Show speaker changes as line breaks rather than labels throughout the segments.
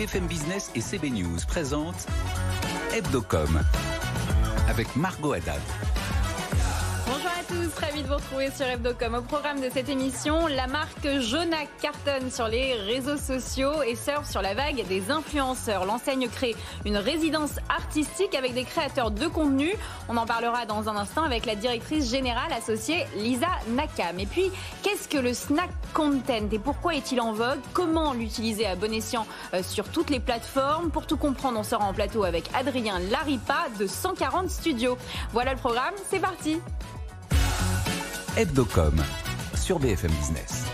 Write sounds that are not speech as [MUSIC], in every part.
BFM Business et CB News présentent Hebdocom avec Margot Haddad.
Tous, ravi de vous retrouver sur Hebdocom. Au programme de cette émission, la marque Jonac cartonne sur les réseaux sociaux et surfe sur la vague des influenceurs. L'enseigne crée une résidence artistique avec des créateurs de contenu. On en parlera dans un instant avec la directrice générale associée Lisa Nakam. Et puis, qu'est-ce que le snack content et pourquoi est-il en vogue? Comment l'utiliser à bon escient euh, sur toutes les plateformes? Pour tout comprendre, on sera en plateau avec Adrien Laripa de 140 Studios. Voilà le programme, c'est parti
Hebdocom sur BFM Business.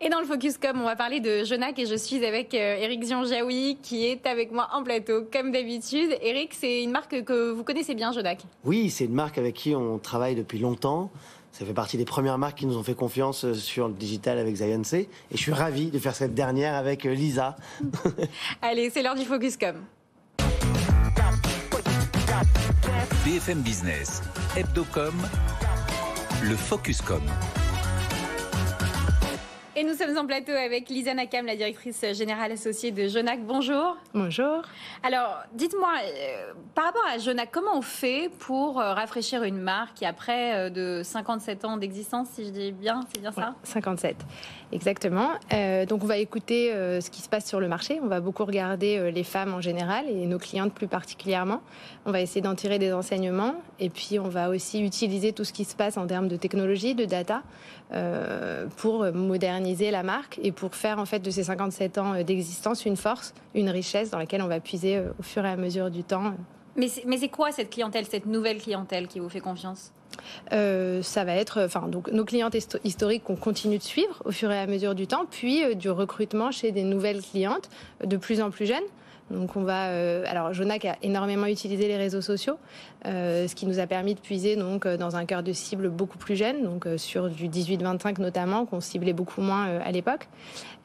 Et dans le Focus Com, on va parler de Jonac et je suis avec euh, Eric Zianjaoui qui est avec moi en plateau comme d'habitude. Eric, c'est une marque que vous connaissez bien, Jonac
Oui, c'est une marque avec qui on travaille depuis longtemps. Ça fait partie des premières marques qui nous ont fait confiance euh, sur le digital avec Zion Et je suis ravi de faire cette dernière avec euh, Lisa. [LAUGHS]
Allez, c'est l'heure du Focus Com.
BFM Business, Hebdocom, le Focuscom.
Et nous sommes en plateau avec Lisa Nakam, la directrice générale associée de Jonac. Bonjour.
Bonjour.
Alors, dites-moi, euh, par rapport à Jonac, comment on fait pour euh, rafraîchir une marque qui a près euh, de 57 ans d'existence, si je dis bien, c'est bien ça?
57, exactement. donc, on va écouter ce qui se passe sur le marché. On va beaucoup regarder les femmes en général et nos clientes plus particulièrement. On va essayer d'en tirer des enseignements et puis on va aussi utiliser tout ce qui se passe en termes de technologie, de data, pour moderniser la marque et pour faire en fait de ces 57 ans euh, d'existence une force, une richesse dans laquelle on va puiser euh, au fur et à mesure du temps.
Mais c'est quoi cette clientèle, cette nouvelle clientèle qui vous fait confiance?
Euh, ça va être, enfin, donc nos clientes historiques qu'on continue de suivre au fur et à mesure du temps, puis du recrutement chez des nouvelles clientes de plus en plus jeunes. Donc on va, euh, alors Jonac a énormément utilisé les réseaux sociaux, euh, ce qui nous a permis de puiser donc euh, dans un cœur de cible beaucoup plus jeune, donc sur du 18-25 notamment, qu'on ciblait beaucoup moins à l'époque.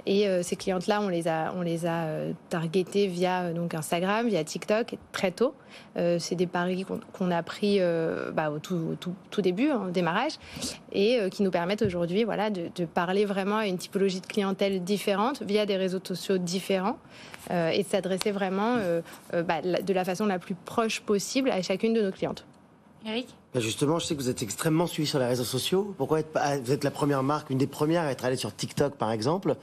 Et ces clientes-là, on les a, on les a targetées via donc Instagram, via TikTok très tôt. C'est des paris qu'on a pris bah, au tout, début, en démarrage, et qui nous permettent aujourd'hui, voilà, de, de, parler vraiment à une typologie de clientèle différente via des réseaux sociaux différents et de s'adresser vraiment euh, euh, bah, de la façon la plus proche possible à chacune de nos clientes.
Eric?
Bah, Justement, je sais que vous êtes extrêmement suivi sur les réseaux sociaux. Pourquoi vous êtes la première marque, une des premières à être allée sur TikTok par exemple?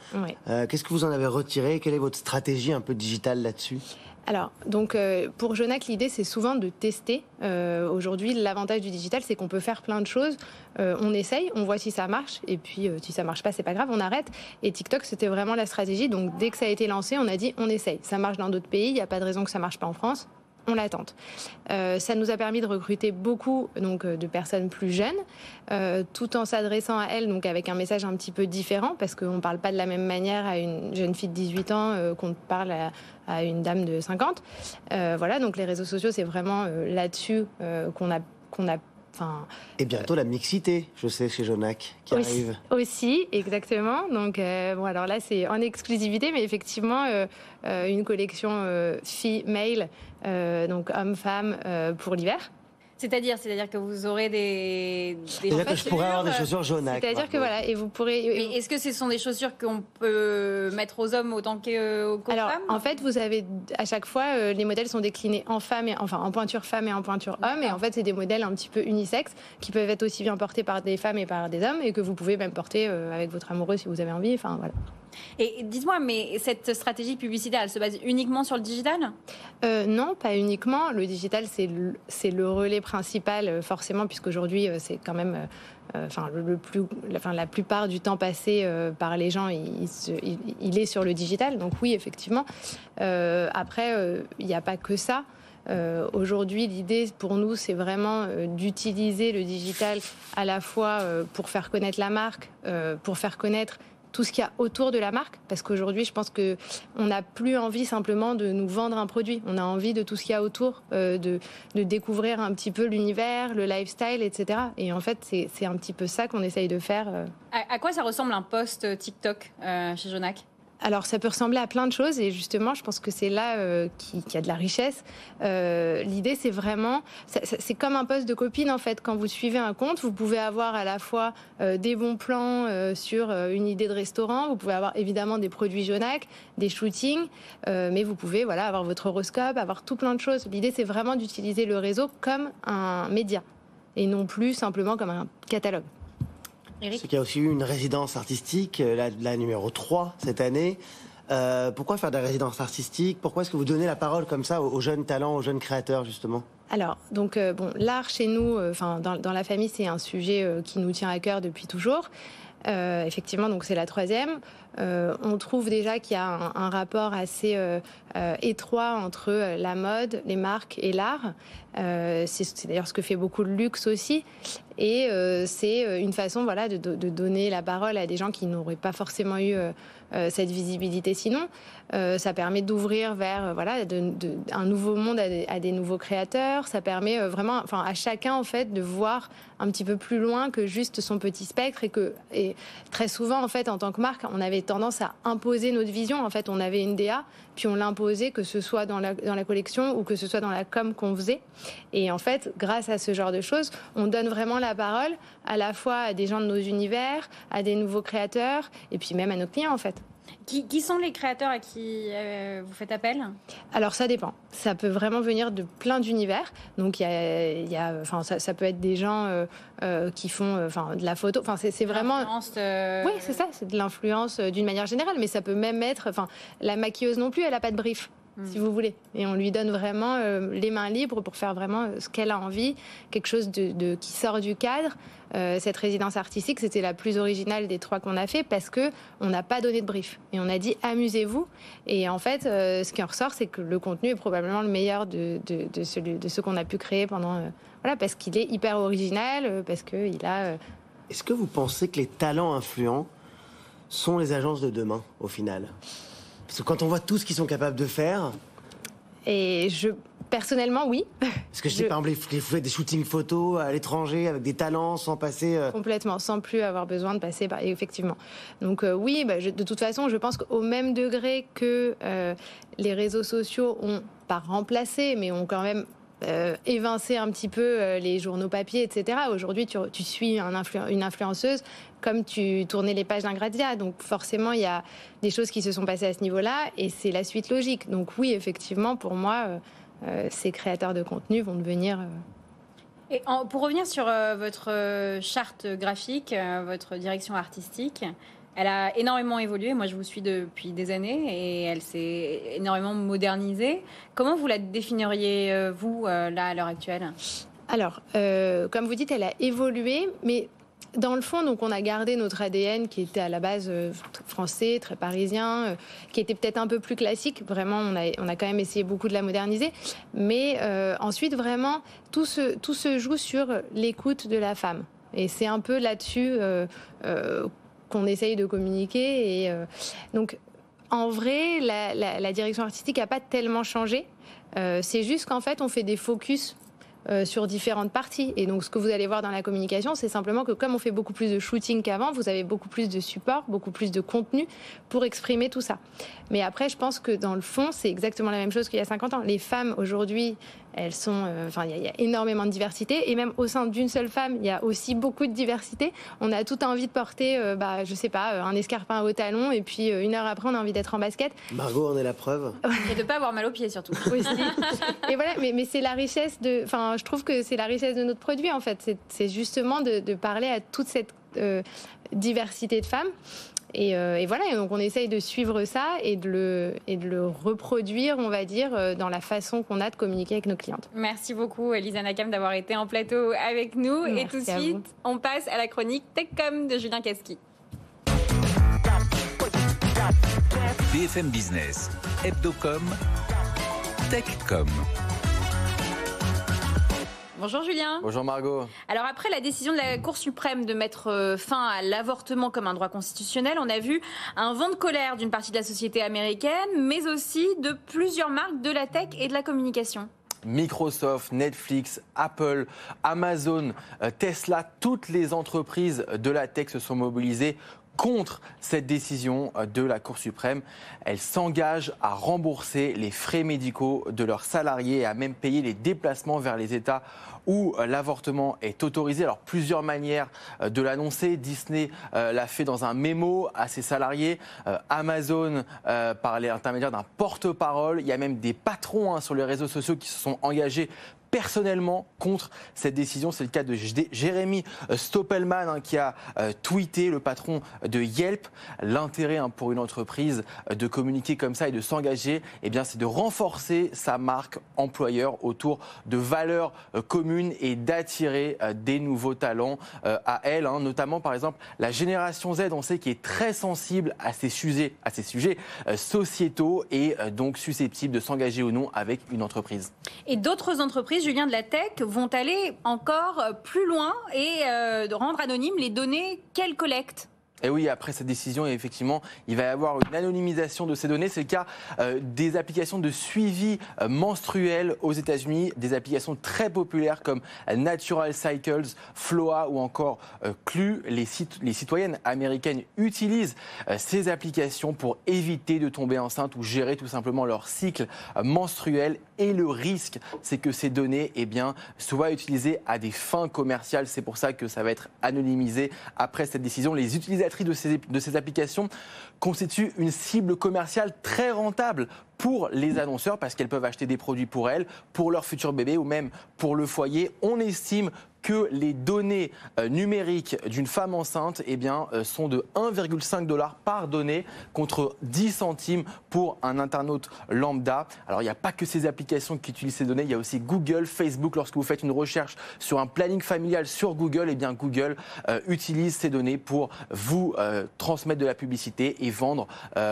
Euh, Qu'est-ce que vous en avez retiré? Quelle est votre stratégie un peu digitale là-dessus?
Alors, donc euh, pour Jonac, l'idée c'est souvent de tester. Euh, aujourd'hui, l'avantage du digital, c'est qu'on peut faire plein de choses. Euh, on essaye, on voit si ça marche, et puis si ça marche pas, c'est pas grave, on arrête. Et TikTok, c'était vraiment la stratégie. Donc dès que ça a été lancé, on a dit on essaye. Ça marche dans d'autres pays, il n'y a pas de raison que ça marche pas en France on l'attente. Euh, ça nous a permis de recruter beaucoup donc euh, de personnes plus jeunes, euh, tout en s'adressant à elles donc avec un message un petit peu différent parce qu'on ne parle pas de la même manière à une jeune fille de 18 ans qu'on parle à, une dame de 50. voilà, donc les réseaux sociaux c'est vraiment là-dessus qu'on a qu'on a
et bientôt la mixité, je sais, chez Jonac, qui arrive.
Aussi, exactement. Donc, euh, bon, alors là, c'est en exclusivité, mais effectivement, euh, euh, une collection fille-male, donc homme-femme, pour l'hiver.
C'est-à-dire, c'est-à-dire que vous aurez des.
C'est-à-dire que je pourrais avoir des chaussures Jonac.
C'est-à-dire que voilà, et vous pourrez.
Mais est-ce que ce sont des chaussures qu'on peut mettre aux hommes autant qu'aux femmes
Alors, en fait, vous avez à chaque fois euh, les modèles sont déclinés en femme et enfin en pointure femme et en pointure homme, et en fait, c'est des modèles un petit peu unisexes qui peuvent être aussi bien portés par des femmes et par des hommes, et que vous pouvez même porter euh, avec votre amoureux si vous avez envie. Enfin voilà.
Et dites-moi, mais cette stratégie publicitaire, elle se base uniquement sur le digital?
Euh, Non, pas uniquement. Le digital, c'est le, relais principal, euh, forcément, puisqu'aujourd'hui, euh, c'est quand même. enfin, le, plus, enfin, la plupart du temps passé par les gens, il, est sur le digital. Donc oui, effectivement. après, il n'y a pas que ça. Aujourd'hui, l'idée pour nous, c'est vraiment d'utiliser le digital à la fois pour faire connaître la marque, pour faire connaître tout ce qu'il y a autour de la marque, parce qu'aujourd'hui, je pense que on n'a plus envie simplement de nous vendre un produit. On a envie de tout ce qu'il y a autour, euh, de, de, découvrir un petit peu l'univers, le lifestyle, etc. Et en fait, c'est un petit peu ça qu'on essaye de faire. Euh.
À, quoi ça ressemble un post TikTok euh, chez Jonac?
Alors ça peut ressembler à plein de choses et justement je pense que c'est là euh, qu'il y a de la richesse. Euh, l'idée c'est vraiment, c'est comme un poste de copine en fait. Quand vous suivez un compte, vous pouvez avoir à la fois euh, des bons plans sur une idée de restaurant, vous pouvez avoir évidemment des produits Jonac, des shootings, mais vous pouvez voilà avoir votre horoscope, avoir tout plein de choses. L'idée c'est vraiment d'utiliser le réseau comme un média et non plus simplement comme un catalogue.
C'est qu'il y a aussi eu une résidence artistique, euh, la, numéro 3 cette année. Euh, pourquoi faire des résidences artistiques? Pourquoi est-ce que vous donnez la parole comme ça aux, jeunes talents, aux jeunes créateurs justement?
Alors, donc, euh, bon, l'art chez nous, enfin, dans, la famille, c'est un sujet qui nous tient à cœur depuis toujours. effectivement, donc c'est la troisième. On trouve déjà qu'il y a un, rapport assez étroit entre la mode, les marques et l'art. c'est d'ailleurs ce que fait beaucoup de luxe aussi. Et euh, c'est euh, une façon voilà, de, donner la parole à des gens qui n'auraient pas forcément eu euh, cette visibilité sinon. ça permet d'ouvrir vers voilà, un nouveau monde à des, nouveaux créateurs. Ça permet vraiment enfin, à chacun en fait, de voir un petit peu plus loin que juste son petit spectre. Et, que, très souvent, en, fait, en tant que marque, on avait tendance à imposer notre vision. En fait, on avait une DA, puis on l'imposait, que ce soit dans la, dans la collection ou que ce soit dans la com qu'on faisait. Et en fait, grâce à ce genre de choses, on donne vraiment la la parole à la fois à des gens de nos univers, à des nouveaux créateurs et puis même à nos clients en fait.
Qui, sont les créateurs à qui euh, vous faites appel?
Alors ça dépend. Ça peut vraiment venir de plein d'univers. Donc il y a, enfin ça, peut être des gens euh, euh, qui font, enfin de la photo. Enfin c'est vraiment. Oui, c'est ça. C'est de l'influence d'une manière générale, mais ça peut même être, enfin la maquilleuse non plus, elle a pas de brief. Mm. si vous voulez. Et on lui donne vraiment euh, les mains libres pour faire vraiment euh, ce qu'elle a envie, quelque chose de, qui sort du cadre. Euh, cette résidence artistique, c'était la plus originale des trois qu'on a fait parce que on n'a pas donné de brief et on a dit amusez-vous. Et en fait, ce qui en ressort, c'est que le contenu est probablement le meilleur de, de, de, celui, de ce qu'on a pu créer pendant voilà parce qu'il est hyper original, parce que il a.
Est-ce que vous pensez que les talents influents sont les agences de demain au final? Parce que quand on voit tout ce qu'ils sont capables de faire.
Et je. Personnellement, oui.
Parce que je sais, pas, par exemple, faites des shootings photos à l'étranger avec des talents sans passer. Euh,
Complètement, sans plus avoir besoin de passer par. Effectivement. Donc, euh, oui, bah, de toute façon, je pense qu'au même degré que euh, les réseaux sociaux ont pas remplacé, mais ont quand même euh, évincer un petit peu euh, les journaux papier, etc. Aujourd'hui, tu, suis une influenceuse comme tu tournais les pages d'un Grazia. Donc forcément, il y a des choses qui se sont passées à ce niveau-là et c'est la suite logique. Donc oui, effectivement, pour moi, euh, ces créateurs de contenu vont devenir...
Et pour revenir sur votre charte graphique, votre direction artistique, elle a énormément évolué. Moi, je vous suis depuis des années et elle s'est énormément modernisée. Comment vous la définiriez, euh, vous, euh, là, à l'heure actuelle?
Alors, euh, comme vous dites, elle a évolué, mais dans le fond, donc, on a gardé notre ADN qui était à la base français, très parisien, qui était peut-être un peu plus classique. Vraiment, on a, on a quand même essayé beaucoup de la moderniser. Mais ensuite, vraiment, tout se, tout se joue sur l'écoute de la femme. Et c'est un peu là-dessus qu'on essaye de communiquer. Et, euh, donc, en vrai, la, direction artistique n'a pas tellement changé. Euh, c'est juste qu'en fait, on fait des focus euh, sur différentes parties. Et donc, ce que vous allez voir dans la communication, c'est simplement que comme on fait beaucoup plus de shooting qu'avant, vous avez beaucoup plus de support, beaucoup plus de contenu pour exprimer tout ça. Mais après, je pense que dans le fond, c'est exactement la même chose qu'il y a 50 ans. Les femmes aujourd'hui, elles sont, euh, enfin, il y, a énormément de diversité et même au sein d'une seule femme, il y a aussi beaucoup de diversité. On a tout envie de porter, euh, bah, je sais pas, un escarpin au talon et puis une heure après, on a envie d'être en basket.
Margot en est la preuve.
et de pas avoir mal aux pieds surtout. [LAUGHS]
Aussi. et voilà, mais, mais c'est la richesse de, enfin, je trouve que c'est la richesse de notre produit en fait. C'est justement de, de, parler à toute cette diversité de femmes euh, et, voilà, donc on essaye de suivre ça et de, le, et de le reproduire, on va dire, euh, dans la façon qu'on a de communiquer avec nos clientes.
Merci beaucoup, Elisa Nakam, d'avoir été en plateau avec nous. et tout de suite, on passe à la chronique TechCom de Julien Casqui.
BFM Business, Hebdocom, TechCom.
Bonjour Julien.
Bonjour Margot.
Alors après la décision de la Cour suprême de mettre euh, fin à l'avortement comme un droit constitutionnel, on a vu un vent de colère d'une partie de la société américaine, mais aussi de plusieurs marques de la tech et de la communication.
Microsoft, Netflix, Apple, Amazon, euh, Tesla, toutes les entreprises de la tech se sont mobilisées contre cette décision de la Cour suprême. Elle s'engage à rembourser les frais médicaux de leurs salariés et à même payer les déplacements vers les États où euh, l'avortement est autorisé. Alors plusieurs manières euh, de l'annoncer. Disney euh, l'a fait dans un mémo à ses salariés. Amazon par l'intermédiaire d'un porte-parole. Il y a même des patrons hein, sur les réseaux sociaux qui se sont engagés personnellement contre cette décision. C'est le cas de Jérémy euh, Stoppelman hein, qui a euh, tweeté, le patron de Yelp. L'intérêt hein, pour une entreprise euh, de communiquer comme ça et de s'engager, eh bien, c'est de renforcer sa marque employeur autour de valeurs communes et d'attirer des nouveaux talents à elle, hein. notamment par exemple la génération Z, on sait qui est très sensible à ces sujets, à ces sujets sociétaux et donc susceptible de s'engager ou non avec une entreprise.
Et d'autres entreprises Julien de la Tech, vont aller encore plus loin et euh, rendre anonymes les données qu'elles collectent.
Et oui, après cette décision, effectivement, il va y avoir une anonymisation de ces données. C'est le cas euh, des applications de suivi euh, menstruel aux États-Unis, des applications très populaires comme Natural Cycles, Floa ou encore euh, Clu. Les, les, citoyennes américaines utilisent ces applications pour éviter de tomber enceinte ou gérer tout simplement leur cycle menstruel. Et le risque, c'est que ces données eh bien, soient utilisées à des fins commerciales. C'est pour ça que ça va être anonymisé après cette décision. Les utilisateurs de ces, de ces applications constitue une cible commerciale très rentable pour les annonceurs parce qu'elles peuvent acheter des produits pour elles, pour leur futur bébé ou même pour le foyer. On estime que les données euh, numériques d'une femme enceinte eh bien, euh, sont de 1,5 dollars par donnée contre 10 centimes pour un internaute lambda. Alors il n'y a pas que ces applications qui utilisent ces données, il y a aussi Google, Facebook. Lorsque vous faites une recherche sur un planning familial sur Google, eh bien Google euh, utilise ces données pour vous transmettre de la publicité et vendre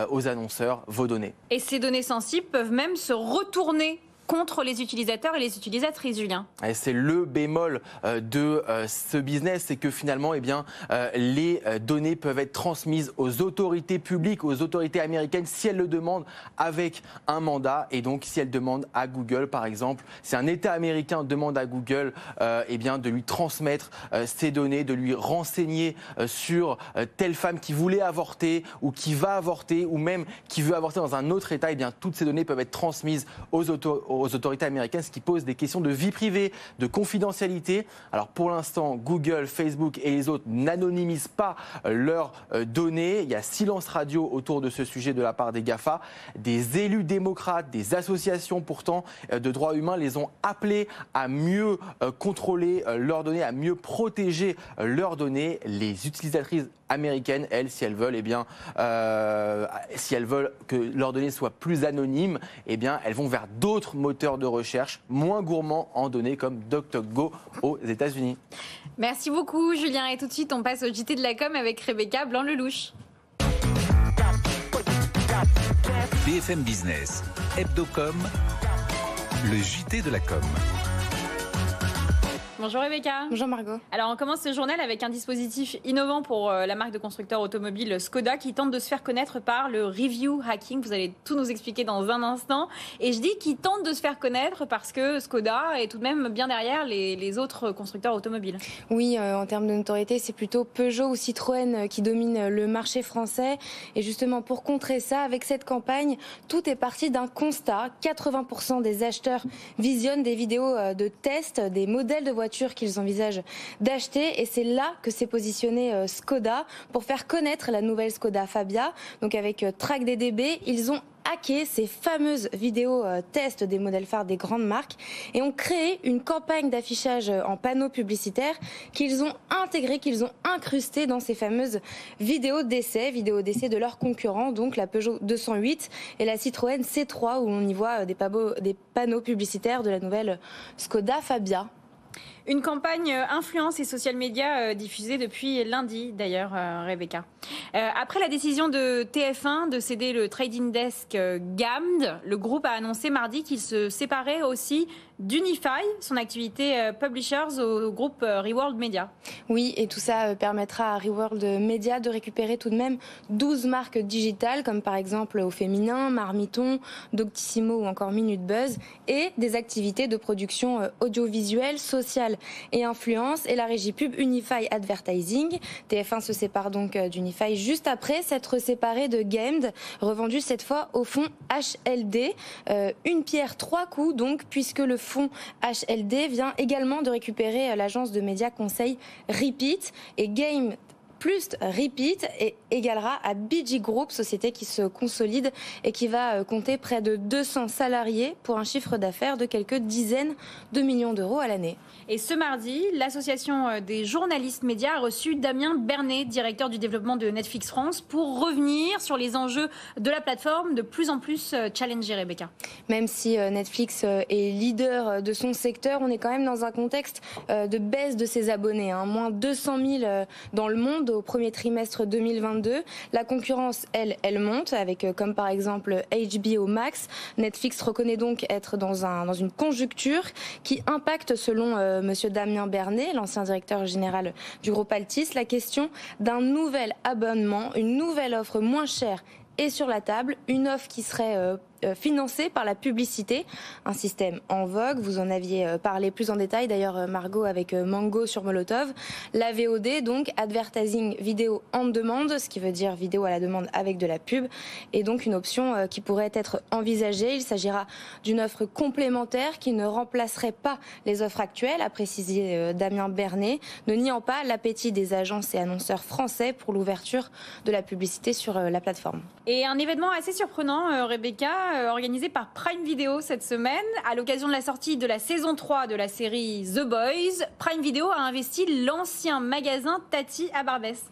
aux annonceurs vos données.
Et ces données sensibles peuvent même se retourner contre les utilisateurs et les utilisatrices, Julien.
C'est le bémol euh, de euh, ce business, c'est que finalement, eh bien, euh, les données peuvent être transmises aux autorités publiques, aux autorités américaines, si elles le demandent avec un mandat. Et donc, si elles demandent à Google, par exemple, si un État américain demande à Google eh bien, de lui transmettre ces données, de lui renseigner sur telle femme qui voulait avorter ou qui va avorter ou même qui veut avorter dans un autre État, eh bien, toutes ces données peuvent être transmises aux autorités aux autorités américaines, ce qui pose des questions de vie privée, de confidentialité. Alors pour l'instant, Google, Facebook et les autres n'anonymisent pas euh, leurs euh, données. Il y a silence radio autour de ce sujet de la part des GAFA. Des élus démocrates, des associations pourtant euh, de droits humains les ont appelés à mieux contrôler leurs données, à mieux protéger leurs données. Les utilisatrices américaines, elles, si elles veulent, eh bien, si elles veulent que leurs données soient plus anonymes, eh bien, elles vont vers d'autres moteurs de recherche moins gourmands en données comme DuckDuckGo aux États-Unis.
Merci beaucoup, Julien. Et tout de suite, on passe au JT de la com avec Rebecca Blanc-Lelouch.
BFM Business, Hebdocom, le JT de la com.
Bonjour Rebecca.
Bonjour Margot.
Alors on commence ce journal avec un dispositif innovant pour euh, la marque de constructeur automobile Skoda qui tente de se faire connaître par le review hacking. Vous allez tout nous expliquer dans un instant. Et je dis qu'il tente de se faire connaître parce que Skoda est tout de même bien derrière les, autres constructeurs automobiles.
Oui, euh, en termes de notoriété, c'est plutôt Peugeot ou Citroën euh, qui dominent le marché français. Et justement, pour contrer ça, avec cette campagne, tout est parti d'un constat. 80% des acheteurs visionnent des vidéos de tests des modèles de voitures qu'ils envisagent d'acheter. Et c'est là que s'est positionné euh, Skoda pour faire connaître la nouvelle Skoda Fabia. Donc avec euh, TrackDDB, ils ont hacké ces fameuses vidéos euh, tests des modèles phares des grandes marques et ont créé une campagne d'affichage en panneaux publicitaires qu'ils ont intégré, qu'ils ont incrusté dans ces fameuses vidéos d'essai, vidéos d'essai de leurs concurrents, donc la Peugeot 208 et la Citroën C3 où on y voit des panneaux publicitaires de la nouvelle Skoda Fabia.
Une campagne euh, influence et social media euh, diffusée depuis lundi, d'ailleurs, euh, Rebecca. après la décision de TF1 de céder le trading desk GAMD, le groupe a annoncé mardi qu'il se séparait aussi d'Unify, son activité publishers, au groupe Reworld Media.
Oui, et tout ça permettra à Reworld Media de récupérer tout de même 12 marques digitales, comme par exemple au féminin, Marmiton, Doctissimo ou encore Minute Buzz, et des activités de production audiovisuelle, sociale et influence et la régie pub Unify Advertising. TF1 se sépare donc d'Unify juste après s'être séparé de Gamed, revendu cette fois au fonds HLD. une pierre, trois coups donc, puisque le fonds HLD vient également de récupérer l'agence de médias conseil Repeat. Et Game plus Repeat et égalera à BG Group, société qui se consolide et qui va euh, compter près de 200 salariés pour un chiffre d'affaires de quelques dizaines de millions d'euros à l'année.
Et ce mardi, l'association euh, des journalistes médias a reçu Damien Bernet, directeur du développement de Netflix France, pour revenir sur les enjeux de la plateforme de plus en plus euh, challengée, Rebecca.
Même si Netflix est leader de son secteur, on est quand même dans un contexte de baisse de ses abonnés, hein. moins 200 000 dans le monde au premier trimestre 2022. La concurrence, elle, elle monte avec euh, comme par exemple HBO Max. Netflix reconnaît donc être dans, un, dans une conjoncture qui impacte, selon euh, Monsieur Damien Bernet, l'ancien directeur général du groupe Altis, la question d'un nouvel abonnement, une nouvelle offre moins chère et sur la table, une offre qui serait euh, financé par la publicité, un système en vogue. Vous en aviez euh, parlé plus en détail, d'ailleurs euh, Margot avec Mango sur Molotov. La VOD, donc advertising vidéo en demande, ce qui veut dire vidéo à la demande avec de la pub, et donc une option qui pourrait être envisagée. Il s'agira d'une offre complémentaire qui ne remplacerait pas les offres actuelles, a précisé Damien Bernet, ne niant pas l'appétit des agences et annonceurs français pour l'ouverture de la publicité sur la plateforme.
Et un événement assez surprenant, Rebecca, euh, organisé par Prime Video cette semaine. À l'occasion de la sortie de la saison 3 de la série The Boys, Prime Video a investi l'ancien magasin Tati à Barbès.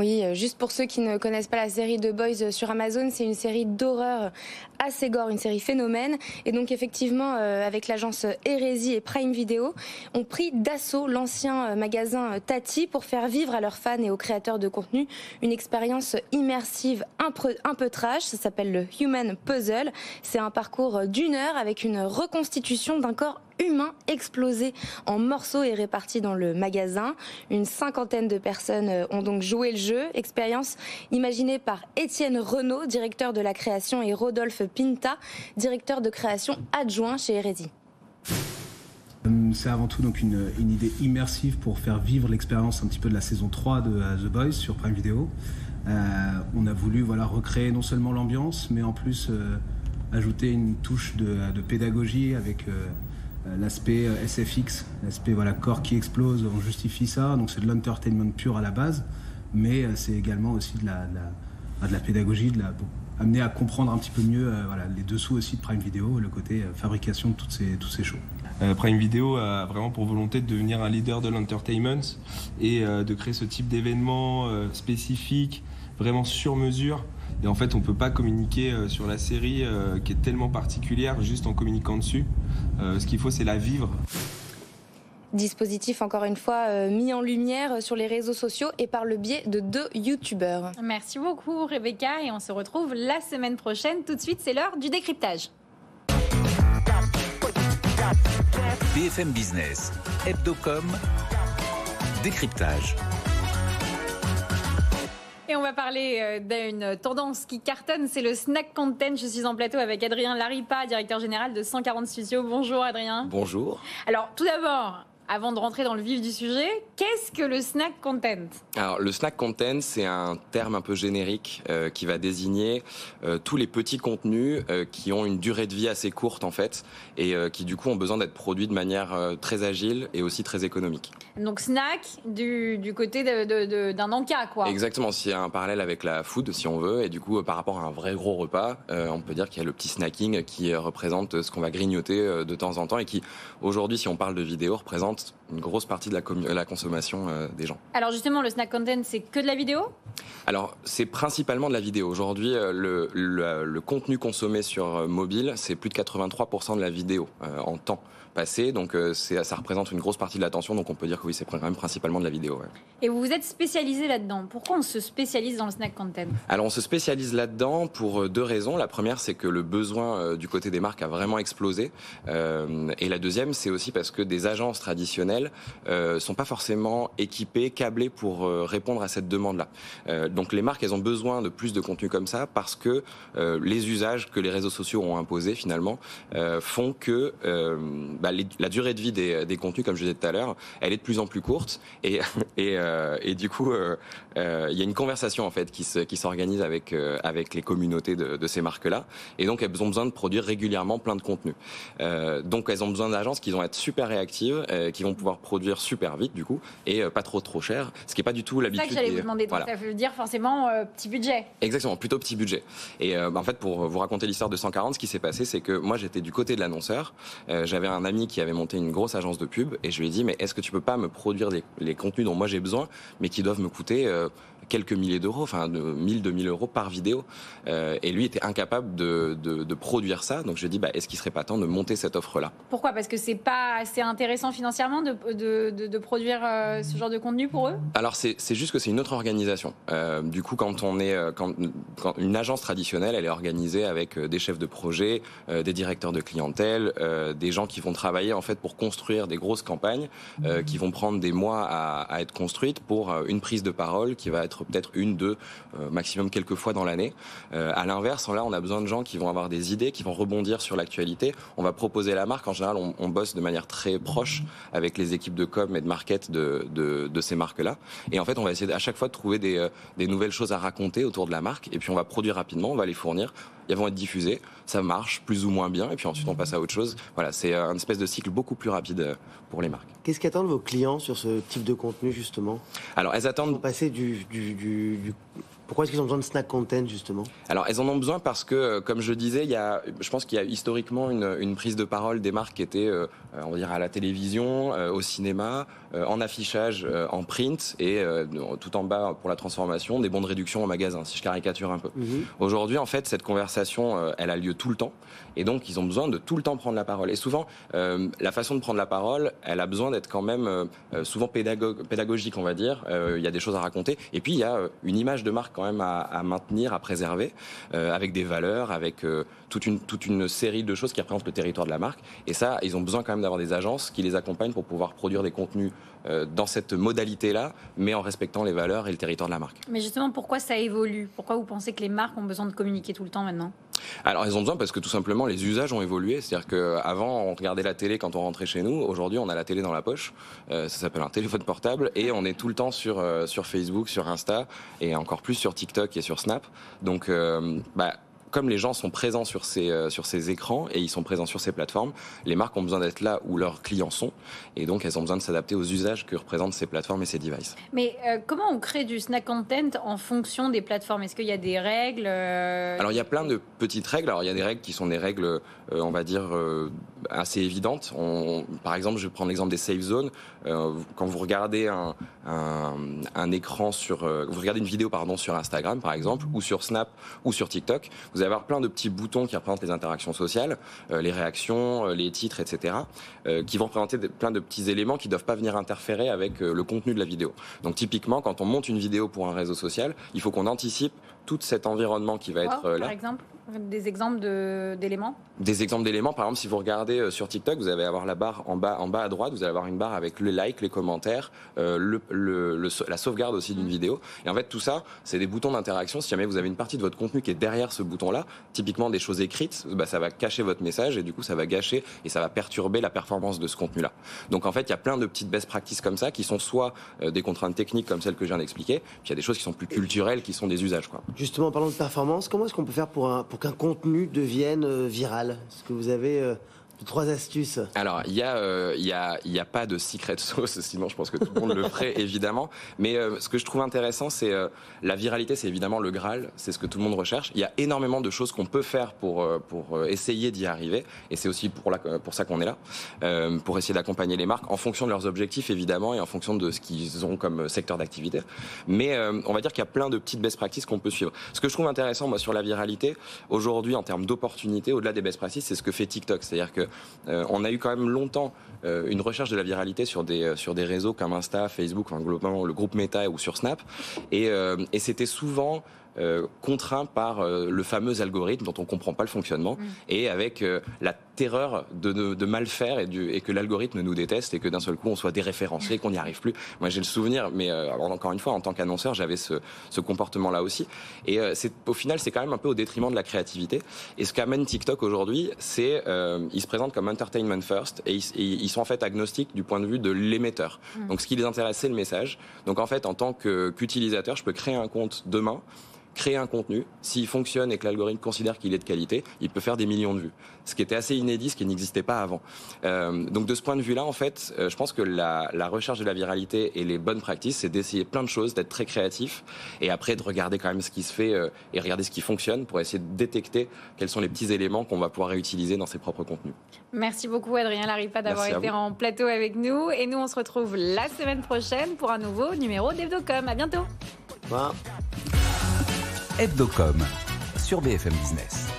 Oui, euh, juste pour ceux qui ne connaissent pas la série The Boys euh, sur Amazon, c'est une série d'horreur assez gore, une série phénomène. Et donc effectivement, avec l'agence Hérésie et Prime Video, ont pris d'assaut l'ancien magasin Tati pour faire vivre à leurs fans et aux créateurs de contenu une expérience immersive un peu trash. Ça s'appelle le Human Puzzle. C'est un parcours d'une heure avec une reconstitution d'un corps humain explosé en morceaux et réparti dans le magasin. Une cinquantaine de personnes euh, ont donc joué le jeu. Expérience imaginée par Étienne Renaud, directeur de la création, et Rodolphe Pinta, directeur de création adjoint chez Hérésie.
Euh, c'est avant tout donc une, idée immersive pour faire vivre l'expérience un petit peu de la saison 3 de euh, The Boys sur Prime Video. on a voulu voilà, recréer non seulement l'ambiance, mais en plus ajouter une touche de, pédagogie avec l'aspect euh, SFX, l'aspect voilà, corps qui explose, on justifie ça, donc c'est de l'entertainment pur à la base, mais c'est également aussi de la, de la, pédagogie, de la, amener à comprendre un petit peu mieux voilà, les dessous aussi de Prime Video, le côté fabrication de toutes ces, tous ces shows.
Prime Video a vraiment pour volonté de devenir un leader de l'entertainment et de créer ce type d'événements spécifiques, vraiment sur mesure, et en fait, on ne peut pas communiquer euh, sur la série euh, qui est tellement particulière juste en communiquant dessus. Euh, ce qu'il faut, c'est la vivre
dispositif encore une fois mis en lumière sur les réseaux sociaux et par le biais de deux youtubeurs.
Merci beaucoup Rebecca et on se retrouve la semaine prochaine. Tout de suite c'est l'heure du décryptage.
BFM Business, Hebdocom, décryptage.
Et on va parler euh, d'une tendance qui cartonne, c'est le snack content. Je suis en plateau avec Adrien Laripa, directeur général de 140 Studios. Bonjour Adrien.
Bonjour.
Alors tout d'abord, avant de rentrer dans le vif du sujet, qu'est-ce que le snack content?
Alors le snack content, c'est un terme un peu générique euh, qui va désigner euh, tous les petits contenus euh, qui ont une durée de vie assez courte en fait et qui du coup ont besoin d'être produits de manière très agile et aussi très économique.
Donc snack du, du côté d'un encas quoi.
Exactement, s'il y a un parallèle avec la food si on veut et du coup par rapport à un vrai gros repas, on peut dire qu'il y a le petit snacking qui représente ce qu'on va grignoter de temps en temps et qui aujourd'hui si on parle de vidéo représente une grosse partie de la, la consommation euh, des gens.
Alors justement, le snack content, c'est que de la vidéo?
Alors c'est principalement de la vidéo. Aujourd'hui, euh, le, le, contenu consommé sur euh, mobile, c'est plus de 83% de la vidéo en temps passé. Donc ça représente une grosse partie de l'attention. Donc on peut dire que oui, c'est quand même principalement de la vidéo.
Et vous vous êtes spécialisé là-dedans. Pourquoi on se spécialise dans le snack content?
Alors on se spécialise là-dedans pour deux raisons. La première, c'est que le besoin du côté des marques a vraiment explosé. et la deuxième, c'est aussi parce que des agences traditionnelles euh, sont pas forcément équipés, câblés pour euh, répondre à cette demande-là. Euh, donc les marques, elles ont besoin de plus de contenu comme ça parce que les usages que les réseaux sociaux ont imposés finalement font que bah, la durée de vie des, contenus, comme je disais tout à l'heure, elle est de plus en plus courte et, [LAUGHS] du coup, il y a une conversation en fait qui s'organise avec les communautés de ces marques-là et donc elles ont besoin de produire régulièrement plein de contenu. donc elles ont besoin d'agences qui vont être super réactives, qui vont pouvoir produire super vite du coup et pas trop trop cher, ce qui n'est pas du tout l'habitude.
C'est ça que j'allais vous demander. ça veut dire forcément euh, petit budget.
Exactement, plutôt petit budget. Et euh, bah, en fait, pour vous raconter l'histoire de 140, ce qui s'est passé, c'est que moi j'étais du côté de l'annonceur. Euh, j'avais un ami qui avait monté une grosse agence de pub et je lui ai dit mais est-ce que tu peux pas me produire les, contenus dont moi j'ai besoin, mais qui doivent me coûter quelques milliers d'euros, enfin de 1000, 2000 euros par vidéo. Euh, et lui était incapable de, de, produire ça. Donc je lui ai dit, bah, est-ce qu'il serait pas temps de monter cette offre-là?
Pourquoi? Parce que c'est pas assez intéressant financièrement de, de produire euh, ce genre de contenu pour eux?
Alors c'est juste que c'est une autre organisation. Euh, du coup, quand on est, quand, quand, une agence traditionnelle, elle est organisée avec des chefs de projet, des directeurs de clientèle, des gens qui vont travailler en fait pour construire des grosses campagnes, qui vont prendre des mois à, à être construites pour une prise de parole qui va être peut-être une, deux, euh, maximum quelques fois dans l'année. Euh, à l'inverse, là, on a besoin de gens qui vont avoir des idées, qui vont rebondir sur l'actualité. On va proposer la marque. En général, on, bosse de manière très proche avec les équipes de com et de market de, de, ces marques-là. Et en fait, on va essayer à chaque fois de trouver des, euh, des nouvelles choses à raconter autour de la marque. Et puis, on va produire rapidement, on va les fournir elles vont être diffusées, ça marche plus ou moins bien, et puis ensuite on passe à autre chose. Voilà, c'est un espèce de cycle beaucoup plus rapide pour les marques.
Qu'est-ce qu'attendent vos clients sur ce type de contenu justement?
Alors elles attendent.
Pour passer du, du, du pourquoi est-ce qu'ils ont besoin de snack content justement?
Alors elles en ont besoin parce que, euh, comme je disais, il y a, je pense qu'il y a historiquement une, une, prise de parole des marques qui était, euh, on va dire, à la télévision, euh, au cinéma, en affichage, en print et tout en bas pour la transformation, des bons de réduction en magasin, si je caricature un peu. Mhm. Aujourd'hui, en fait, cette conversation, elle a lieu tout le temps et donc ils ont besoin de tout le temps prendre la parole. Et souvent, la façon de prendre la parole, elle a besoin d'être quand même souvent pédagogique, on va dire. Il y a des choses à raconter et puis il y a une image de marque même à, maintenir, à préserver, euh, avec des valeurs, avec euh, toute, une, toute une série de choses qui représentent le territoire de la marque. Et ça, ils ont besoin quand même d'avoir des agences qui les accompagnent pour pouvoir produire des contenus euh, dans cette modalité-là, mais en respectant les valeurs et le territoire de la marque.
Mais justement, pourquoi ça évolue? Pourquoi vous pensez que les marques ont besoin de communiquer tout le temps maintenant?
Alors, ils ont besoin parce que tout simplement, les usages ont évolué. C'est-à-dire qu'avant, on regardait la télé quand on rentrait chez nous. Aujourd'hui, on a la télé dans la poche. ça s'appelle un téléphone portable. Et on est tout le temps sur, sur Facebook, sur Insta, et encore plus sur TikTok et sur Snap. Donc, euh, bah, comme les gens sont présents sur ces, euh, sur ces écrans et ils sont présents sur ces plateformes, les marques ont besoin d'être là où leurs clients sont et donc elles ont besoin de s'adapter aux usages que représentent ces plateformes et ces devices.
Mais euh, comment on crée du snack content en fonction des plateformes? Est-ce qu'il y a des règles
Alors il y a plein de petites règles. Alors il y a des règles qui sont des règles, on va dire, assez évidentes. On, par exemple, je vais prendre l'exemple des safe zones. quand vous regardez un, un, écran sur, vous regardez une vidéo pardon sur Instagram par exemple ou sur Snap ou sur TikTok, vous allez avoir plein de petits boutons qui représentent les interactions sociales, euh, les réactions, euh, les titres, etc., euh, qui vont représenter plein de petits éléments qui ne doivent pas venir interférer avec le contenu de la vidéo. Donc typiquement, quand on monte une vidéo pour un réseau social, il faut qu'on anticipe tout cet environnement qui va être là.
Par exemple des exemples d'éléments?
Des exemples d'éléments. Par exemple, si vous regardez euh, sur TikTok, vous allez avoir la barre en bas, en bas à droite, vous allez avoir une barre avec le like, les commentaires, euh, le, la sauvegarde aussi d'une vidéo. Et en fait, tout ça, c'est des boutons d'interaction. Si jamais vous avez une partie de votre contenu qui est derrière ce bouton-là, typiquement des choses écrites, bah, ça va cacher votre message et du coup, ça va gâcher et ça va perturber la performance de ce contenu-là. Donc en fait, il y a plein de petites best practices comme ça qui sont soit euh, des contraintes techniques comme celles que je viens d'expliquer, puis il y a des choses qui sont plus culturelles, qui sont des usages. Quoi.
Justement, parlant de performance, comment est-ce qu'on peut faire pour qu'un contenu devienne euh, viral? Est-ce que vous avez euh, trois astuces
Alors, il y, euh, y, a, y a pas de secret sauce, [LAUGHS] sinon je pense que tout le monde le ferait [LAUGHS] évidemment. Mais ce que je trouve intéressant, c'est la viralité, c'est évidemment le Graal, c'est ce que tout le monde recherche. Il y a énormément de choses qu'on peut faire pour, pour essayer d'y arriver. Et c'est aussi pour, la, pour ça qu'on est là, pour essayer d'accompagner les marques en fonction de leurs objectifs évidemment et en fonction de ce qu'ils ont comme secteur d'activité. Mais on va dire qu'il y a plein de petites best practices qu'on peut suivre. Ce que je trouve intéressant, moi, sur la viralité, aujourd'hui, en termes d'opportunités, au-delà des best practices, c'est ce que fait TikTok. C'est-à-dire que euh, on a eu quand même longtemps euh, une recherche de la viralité sur des euh, sur des réseaux comme Insta, Facebook, enfin, globalement le groupe Meta ou sur Snap, et, et c'était souvent euh, contraint par euh, le fameux algorithme dont on ne comprend pas le fonctionnement mm. et avec euh, la terreur de, mal faire et, du, et que l'algorithme nous déteste et que d'un seul coup on soit déréférencé, qu'on n'y arrive plus. Moi j'ai le souvenir, mais encore une fois, en tant qu'annonceur, j'avais ce, comportement-là aussi. Et c'est, au final, c'est quand même un peu au détriment de la créativité. Et ce qu'amène TikTok aujourd'hui, c'est ils se présentent comme entertainment first et ils, sont en fait agnostiques du point de vue de l'émetteur. Mm. Donc ce qui les intéresse, c'est le message. Donc en fait, en tant qu'utilisateur, je peux créer un compte demain créer un contenu, s'il fonctionne et que l'algorithme considère qu'il est de qualité, il peut faire des millions de vues. Ce qui était assez inédit, ce qui n'existait pas avant. Euh, donc de ce point de vue-là, en fait, euh, je pense que la, recherche de la viralité et les bonnes pratiques, c'est d'essayer plein de choses, d'être très créatif, et après de regarder quand même ce qui se fait euh, et regarder ce qui fonctionne pour essayer de détecter quels sont les petits éléments qu'on va pouvoir réutiliser dans ses propres contenus.
Merci beaucoup Adrien Laripa d'avoir été en plateau avec nous, et nous on se retrouve la semaine prochaine pour un nouveau numéro d'Evdocom. À bientôt.
Hebdocom sur BFM Business.